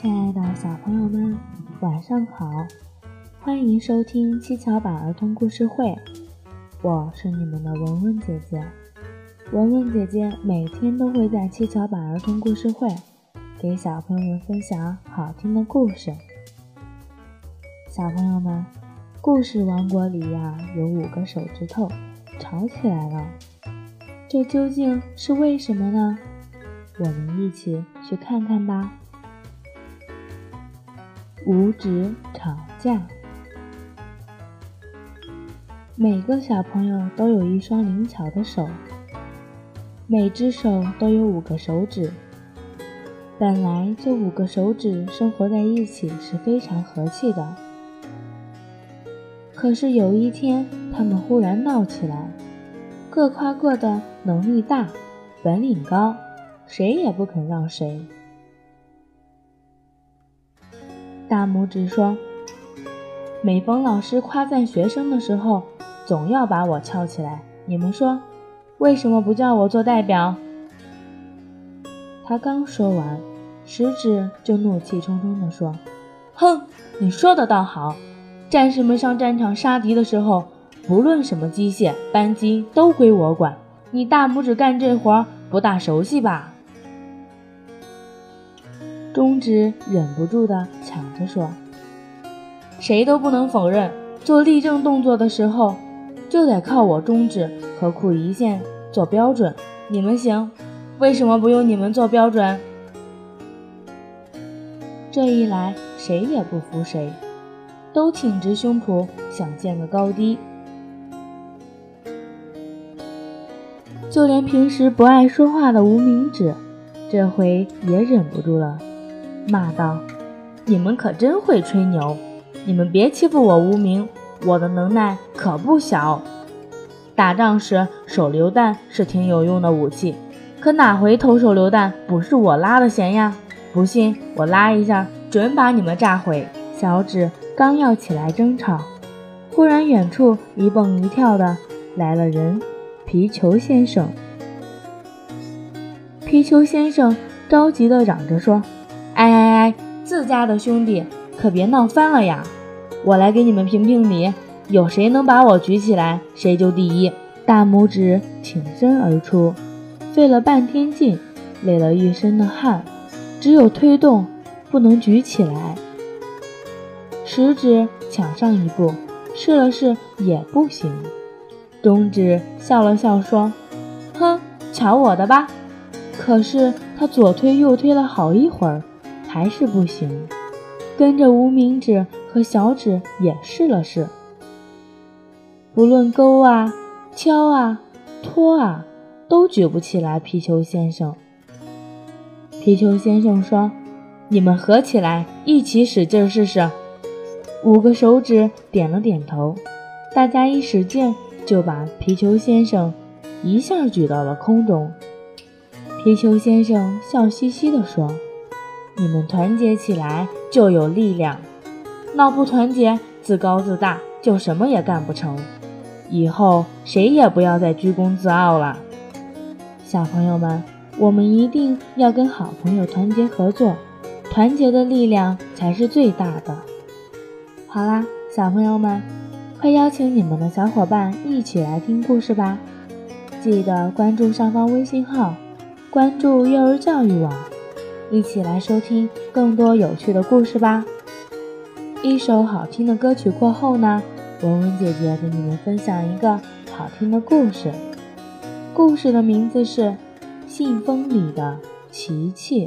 亲爱的小朋友们，晚上好！欢迎收听七巧板儿童故事会，我是你们的文文姐姐。文文姐姐每天都会在七巧板儿童故事会给小朋友们分享好听的故事。小朋友们，故事王国里呀有五个手指头吵起来了，这究竟是为什么呢？我们一起去看看吧。五指吵架。每个小朋友都有一双灵巧的手，每只手都有五个手指。本来这五个手指生活在一起是非常和气的，可是有一天，他们忽然闹起来，各夸各的能力大，本领高，谁也不肯让谁。大拇指说：“每逢老师夸赞学生的时候，总要把我翘起来。你们说，为什么不叫我做代表？”他刚说完，食指就怒气冲冲地说：“哼，你说的倒好，战士们上战场杀敌的时候，不论什么机械扳机都归我管。你大拇指干这活不大熟悉吧？”中指忍不住的抢着说：“谁都不能否认，做立正动作的时候，就得靠我中指和裤一线做标准。你们行，为什么不用你们做标准？”这一来，谁也不服谁，都挺直胸脯想见个高低。就连平时不爱说话的无名指，这回也忍不住了。骂道：“你们可真会吹牛！你们别欺负我无名，我的能耐可不小。打仗时手榴弹是挺有用的武器，可哪回投手榴弹不是我拉的弦呀？不信我拉一下，准把你们炸毁！”小指刚要起来争吵，忽然远处一蹦一跳的来了人，皮球先生。皮球先生着急地嚷着说。哎哎哎！自家的兄弟可别闹翻了呀！我来给你们评评理，有谁能把我举起来，谁就第一。大拇指挺身而出，费了半天劲，累了一身的汗，只有推动，不能举起来。食指抢上一步，试了试也不行。中指笑了笑说：“哼，瞧我的吧！”可是他左推右推了好一会儿。还是不行，跟着无名指和小指也试了试，不论勾啊、敲啊、拖啊，都举不起来。皮球先生，皮球先生说：“你们合起来，一起使劲试试。”五个手指点了点头，大家一使劲，就把皮球先生一下举到了空中。皮球先生笑嘻嘻地说。你们团结起来就有力量，闹不团结，自高自大，就什么也干不成。以后谁也不要再居功自傲了。小朋友们，我们一定要跟好朋友团结合作，团结的力量才是最大的。好啦，小朋友们，快邀请你们的小伙伴一起来听故事吧！记得关注上方微信号，关注幼儿教育网。一起来收听更多有趣的故事吧！一首好听的歌曲过后呢，文文姐姐给你们分享一个好听的故事。故事的名字是《信封里的琪琪》。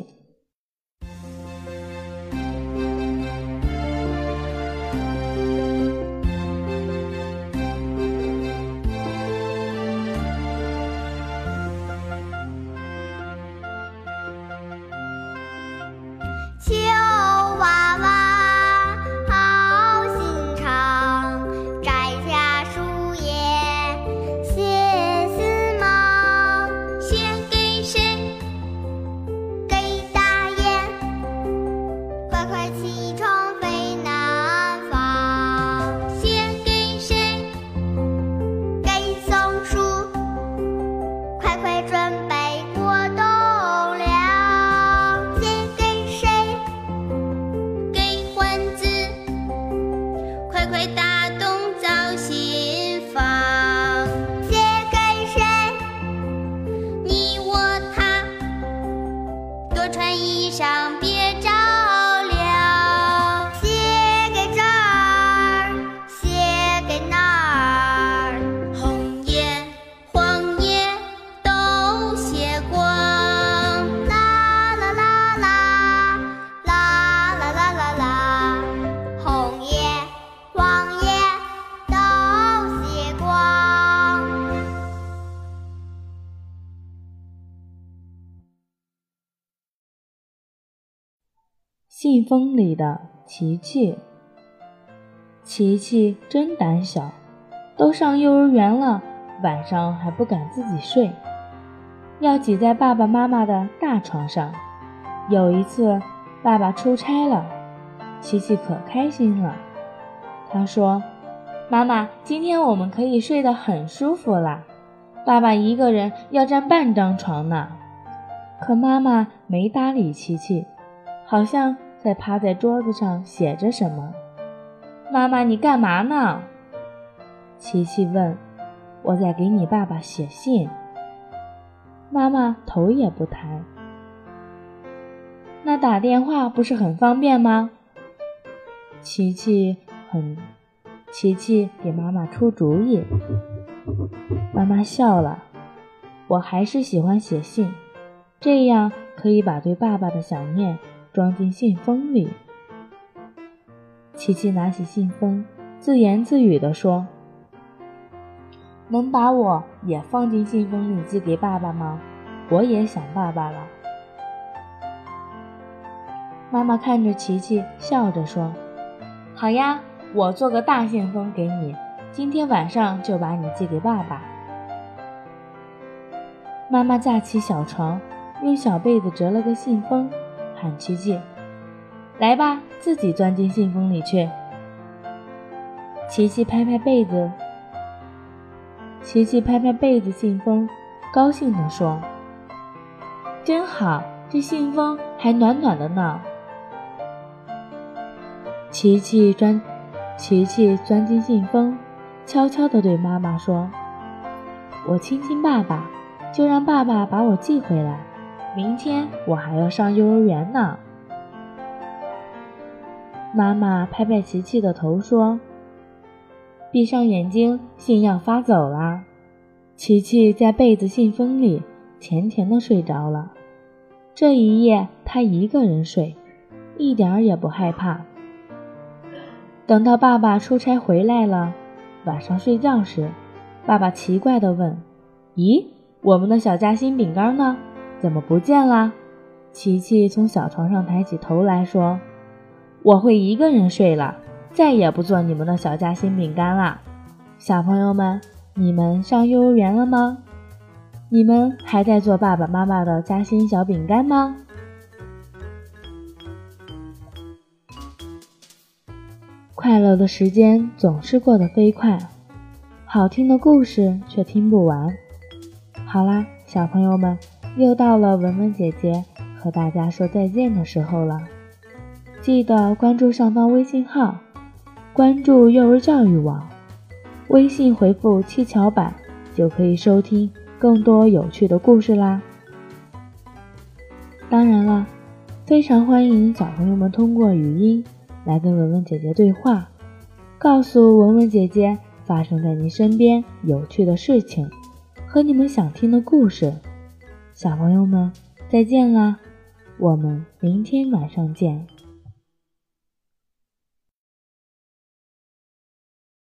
信封里的琪琪，琪琪真胆小，都上幼儿园了，晚上还不敢自己睡，要挤在爸爸妈妈的大床上。有一次，爸爸出差了，琪琪可开心了。他说：“妈妈，今天我们可以睡得很舒服啦。爸爸一个人要占半张床呢。”可妈妈没搭理琪琪，好像在趴在桌子上写着什么。妈妈，你干嘛呢？琪琪问。我在给你爸爸写信。妈妈头也不抬。那打电话不是很方便吗？琪琪很，琪琪给妈妈出主意。妈妈笑了。我还是喜欢写信，这样可以把对爸爸的想念装进信封里。琪琪拿起信封，自言自语地说：“能把我也放进信封里寄给爸爸吗？我也想爸爸了。”妈妈看着琪琪，笑着说：“好呀，我做个大信封给你，今天晚上就把你寄给爸爸。”妈妈架起小床，用小被子折了个信封，喊琪琪：“来吧，自己钻进信封里去。”琪琪拍拍被子，琪琪拍拍被子信封，高兴地说：“真好，这信封还暖暖的呢。”琪琪钻，琪琪钻进信封，悄悄地对妈妈说：“我亲亲爸爸，就让爸爸把我寄回来。明天我还要上幼儿园呢。”妈妈拍拍琪琪的头说：“闭上眼睛，信要发走啦。”琪琪在被子信封里甜甜的睡着了。这一夜，他一个人睡，一点儿也不害怕。等到爸爸出差回来了，晚上睡觉时，爸爸奇怪地问：“咦，我们的小夹心饼干呢？怎么不见了？”琪琪从小床上抬起头来说：“我会一个人睡了，再也不做你们的小夹心饼干啦。小朋友们，你们上幼儿园了吗？你们还在做爸爸妈妈的夹心小饼干吗？”快乐的时间总是过得飞快，好听的故事却听不完。好啦，小朋友们，又到了文文姐姐和大家说再见的时候了。记得关注上方微信号，关注幼儿教育网，微信回复“七巧板”就可以收听更多有趣的故事啦。当然了，非常欢迎小朋友们通过语音。来跟文文姐姐对话，告诉文文姐姐发生在您身边有趣的事情和你们想听的故事。小朋友们，再见啦！我们明天晚上见。